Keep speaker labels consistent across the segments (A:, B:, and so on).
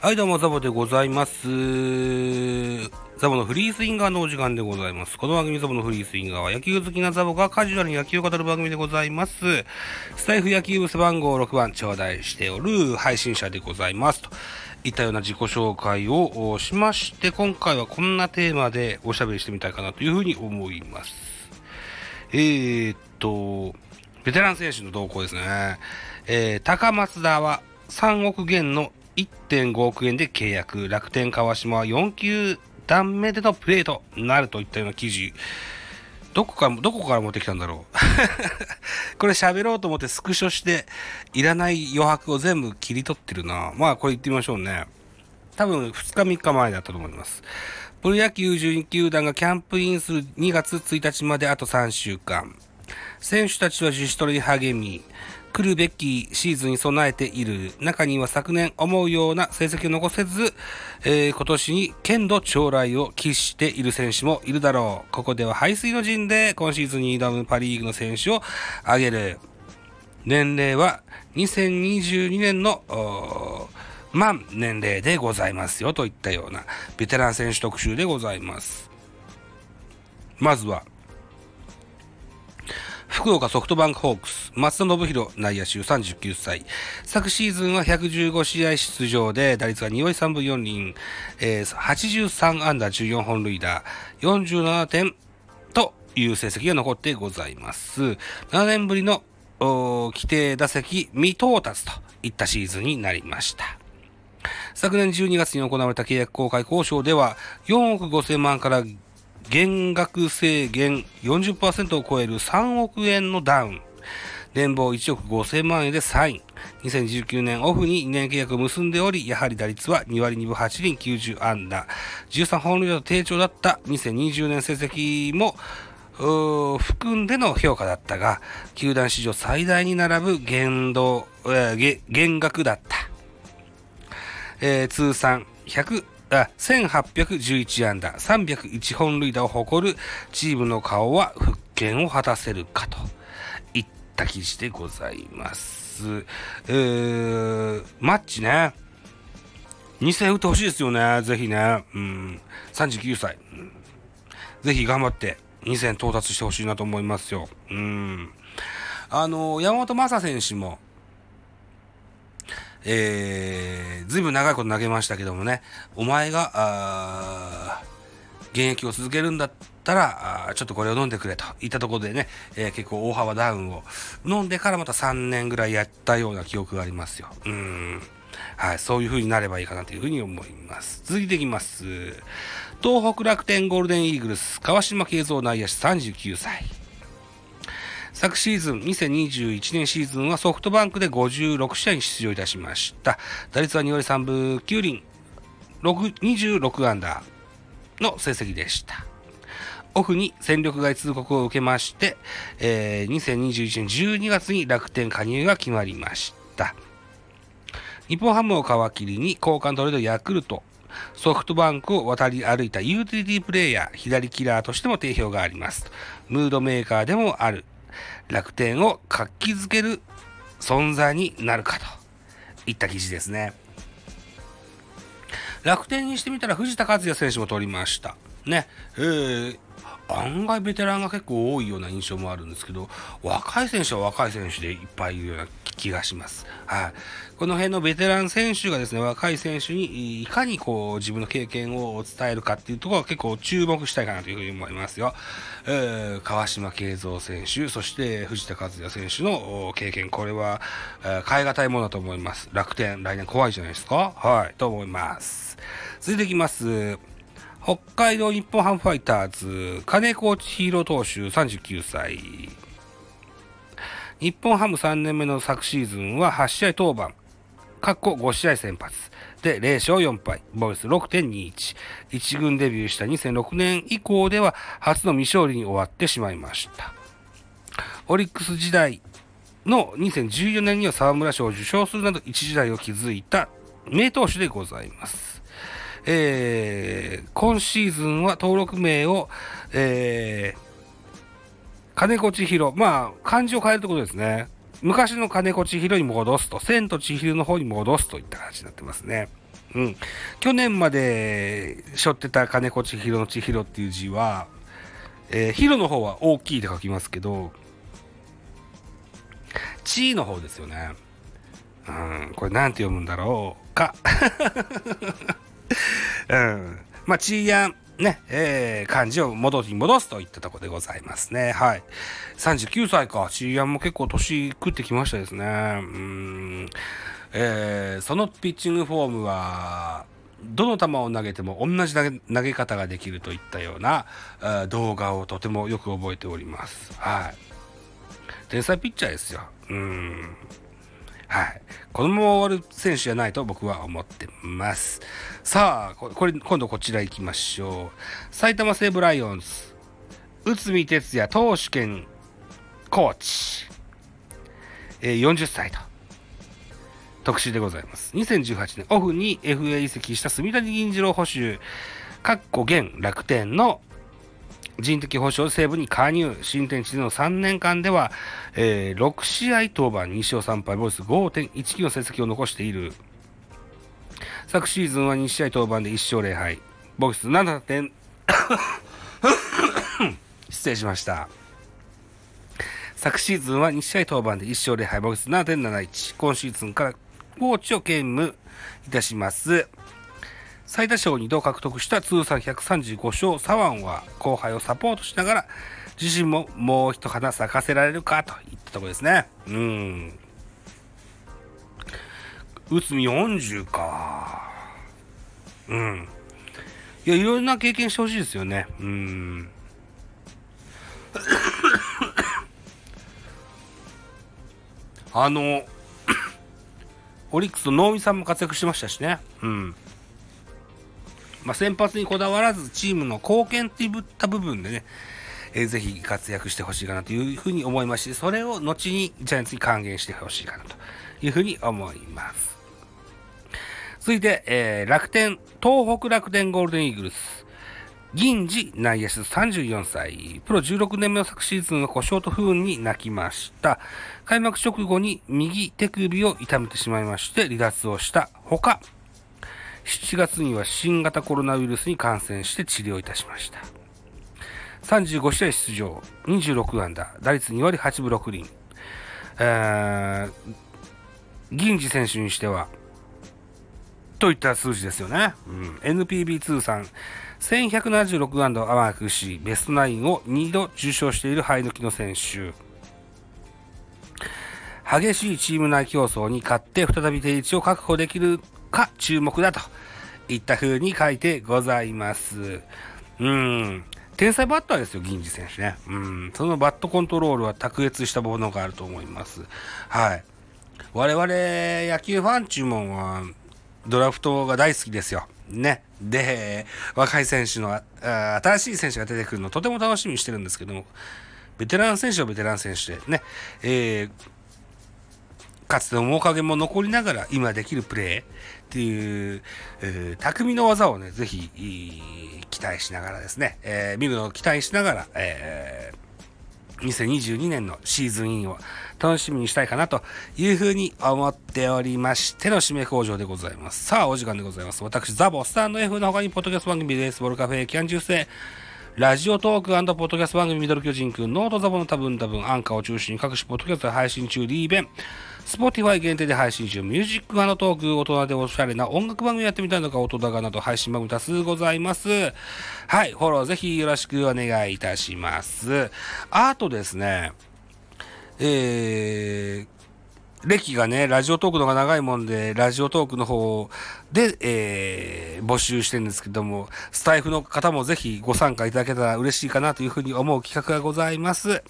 A: はい、どうも、ザボでございます。ザボのフリースインガーのお時間でございます。この番組ザボのフリースインガーは野球好きなザボがカジュアルに野球を語る番組でございます。スタイフ野球部背番号6番頂戴しておる配信者でございます。といったような自己紹介をしまして、今回はこんなテーマでおしゃべりしてみたいかなというふうに思います。えー、っと、ベテラン選手の動向ですね。えー、高松田は3億元の1.5億円で契約。楽天川島は4球段目でのプレーとなるといったような記事。どこから、どこから持ってきたんだろう。これ喋ろうと思ってスクショして、いらない余白を全部切り取ってるな。まあ、これ言ってみましょうね。多分2日3日前だったと思います。プロ野球12球団がキャンプインする2月1日まであと3週間。選手たちは自主トレに励み、来るべきシーズンに備えている。中には昨年思うような成績を残せず、えー今年に剣道将来を期している選手もいるだろう。ここでは排水の陣で今シーズンに挑むパリーグの選手を挙げる。年齢は2022年の満年齢でございますよといったようなベテラン選手特集でございます。まずは、福岡ソフトバンクホークス、松田信弘内野手39歳。昨シーズンは115試合出場で、打率が2割3分4厘、えー83安打14本塁打、47点という成績が残ってございます。7年ぶりの規定打席未到達といったシーズンになりました。昨年12月に行われた契約公開交渉では、4億5000万から減額制限40%を超える3億円のダウン。年俸1億5000万円でサイン。2019年オフに2年契約を結んでおり、やはり打率は2割2分8厘90安打。13本塁打と低調だった2020年成績も、含んでの評価だったが、球団史上最大に並ぶ限度、えーげ減額だった。えー通算100あ1811安打、301本塁打を誇るチームの顔は復権を果たせるかといった記事でございます。えー、マッチね。2戦打ってほしいですよね。ぜひね。うん。39歳。うんぜひ頑張って2戦到達してほしいなと思いますよ。うん。あの、山本昌選手も、えー、ずいぶん長いこと投げましたけどもね、お前が、現役を続けるんだったら、あちょっとこれを飲んでくれといったところでね、えー結構大幅ダウンを飲んでからまた3年ぐらいやったような記憶がありますよ。うん。はい、そういう風になればいいかなという風に思います。続いていきます。東北楽天ゴールデンイーグルス、川島慶三内野手39歳。昨シーズン、2021年シーズンはソフトバンクで56試合に出場いたしました。打率は2割3分9厘、26アンダーの成績でした。オフに戦力外通告を受けまして、えー2021年12月に楽天加入が決まりました。日本ハムを皮切りに交換トレードヤクルト、ソフトバンクを渡り歩いたユーティリティプレイヤー、左キラーとしても定評があります。ムードメーカーでもある。楽天を活気づける存在になるかといった記事ですね。楽天にしてみたら藤田和也選手も取りました。ね。えー案外ベテランが結構多いような印象もあるんですけど、若い選手は若い選手でいっぱいいるような気がします。はい。この辺のベテラン選手がですね、若い選手にいかにこう自分の経験を伝えるかっていうところは結構注目したいかなというふうに思いますよ。えー川島慶三選手、そして藤田和也選手の経験、これは、えー変え難いものだと思います。楽天、来年怖いじゃないですかはい、と思います。続いていきます。北海道日本ハムファイターズ、金子千尋投手39歳。日本ハム3年目の昨シーズンは8試合登板。過去5試合先発。で、0勝4敗。防御率6.21。一軍デビューした2006年以降では初の未勝利に終わってしまいました。オリックス時代の2014年には沢村賞を受賞するなど一時代を築いた名投手でございます。えー今シーズンは登録名を、えー金子千尋、まあ、漢字を変えるってことですね。昔の金子千尋に戻すと、千と千尋の方に戻すといった感じになってますね。うん。去年まで背負ってた金子千尋の千尋っていう字は、えー、ヒロの方は大きいで書きますけど、チーの方ですよね。うん、これなんて読むんだろうか。うん。まあ、チーヤン、ね、えー、漢字を戻り戻すといったところでございますね。はい。39歳か。チーヤンも結構年食ってきましたですね。うん。えー、そのピッチングフォームは、どの球を投げても同じ投げ投げ方ができるといったような動画をとてもよく覚えております。はい。天才ピッチャーですよ。うん。はい。このまま終わる選手じゃないと僕は思ってます。さあ、これ、今度こちら行きましょう。埼玉西武ライオンズ。内海哲也投手兼コーチ。えー、40歳と。特集でございます。2018年オフに FA 移籍した住谷銀次郎捕手、かっこ現楽天の人的保障西部に加入。新天地での3年間では、えー、6試合登板2勝3敗、ボイス5.19の成績を残している。昨シーズンは2試合登板で1勝0敗、ボイス7点 失礼しました。昨シーズンは2試合登板で1勝0敗、ボイス7.71。今シーズンからコーチを兼務いたします。最多勝2度獲得した通算135勝左腕は後輩をサポートしながら自身ももう一花咲かせられるかといったところですね。うん。内海40か。うん。いや、いろんな経験してほしいですよね。うん。あの、オリックスの能見さんも活躍してましたしね。うん。まあ、先発にこだわらず、チームの貢献っていった部分でね、えー、ぜひ活躍してほしいかなというふうに思いますし、それを後にジャイアンツに還元してほしいかなというふうに思います。続いて、えー、楽天、東北楽天ゴールデンイーグルス。銀次内野手34歳、プロ16年目の昨シーズンは故障と不運に泣きました。開幕直後に右手首を痛めてしまいまして離脱をしたほか、7月には新型コロナウイルスに感染して治療いたしました。35試合出場、26安打、打率2割8分6厘。えー、銀次選手にしては、といった数字ですよね。うん、NPB 通算1176安打をマークし、ベストナインを2度受賞しているハイノキの選手。激しいチーム内競争に勝って再び定位置を確保できるか注目だといった風に書いてございます。うん。天才バッターですよ、銀次選手ね。うん。そのバットコントロールは卓越したものがあると思います。はい。我々野球ファン注文はドラフトが大好きですよ。ね。で、若い選手の、新しい選手が出てくるのとても楽しみにしてるんですけども、ベテラン選手はベテラン選手でね、えー、かつての面影も残りながら今できるプレーっていう、えー、匠の技をね、ぜひ、期待しながらですね、えー、見るのを期待しながら、えー2022年のシーズンインを楽しみにしたいかなというふうに思っておりましての締め工場でございます。さあ、お時間でございます。私、ザボスタンド F の他に、ポッドキャスト番組ベースボールカフェ、キャン中世、ラジオトークポッドキャスト番組ミドル巨人くん、ノートザボの多分多分、アンカーを中心に各種ポッドキャストで配信中、リーベン、スポティファイ限定で配信中、ミュージックトーク、大人でおしゃれな音楽番組やってみたいのか、音高など配信番組多数ございます。はい、フォローぜひよろしくお願いいたします。あとですね、えー、歴がね、ラジオトークの方が長いもんで、ラジオトークの方で、えー、募集してるんですけども、スタイフの方もぜひご参加いただけたら嬉しいかなというふうに思う企画がございます。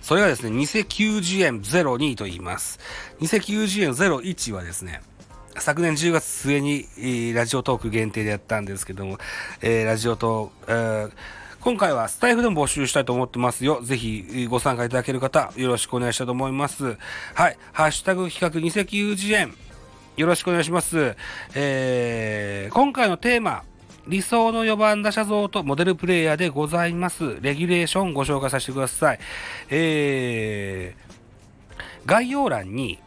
A: それがですね、偽90円02と言います。偽90円01はですね、昨年10月末に、ラジオトーク限定でやったんですけども、えー、ラジオと、えー、今回はスタイフでも募集したいと思ってますよ。ぜひご参加いただける方、よろしくお願いしたいと思います。はい。ハッシュタグ企画偽90円。よろしくお願いします。えー、今回のテーマ、理想の4番打者像とモデルプレイヤーでございます。レギュレーションご紹介させてください。えー、概要欄に、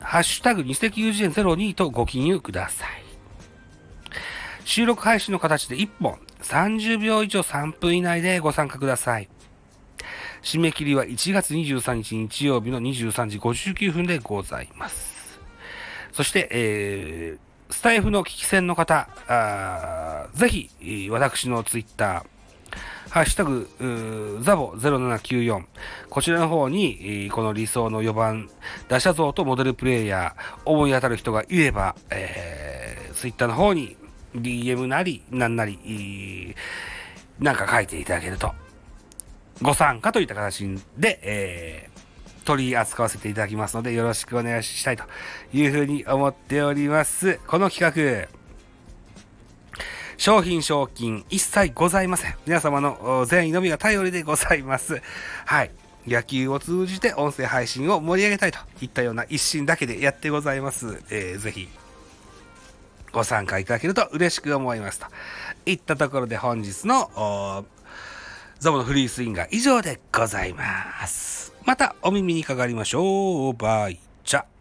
A: ハッシュタグ2090 02とご記入ください。収録配信の形で1本、30秒以上3分以内でご参加ください。締め切りは1月23日日曜日の23時59分でございます。そして、えー、スタイフの聞き戦の方、あぜひ、私のツイッター、ハッシュタグ、ザボ0794。こちらの方に、この理想の4番、打者像とモデルプレイヤー、思い当たる人がいれば、えー、ツイッターの方に DM なり、なんなり、なんか書いていただけると、ご参加といった形で、えー、取り扱わせていただきますので、よろしくお願いしたいというふうに思っております。この企画、商品賞金一切ございません。皆様の善意のみが頼りでございます。はい。野球を通じて音声配信を盛り上げたいといったような一心だけでやってございます。えー、ぜひ、ご参加いただけると嬉しく思いますと。いったところで本日の、ゾボのフリースインガー以上でございます。またお耳にかかりましょう。バイチャ。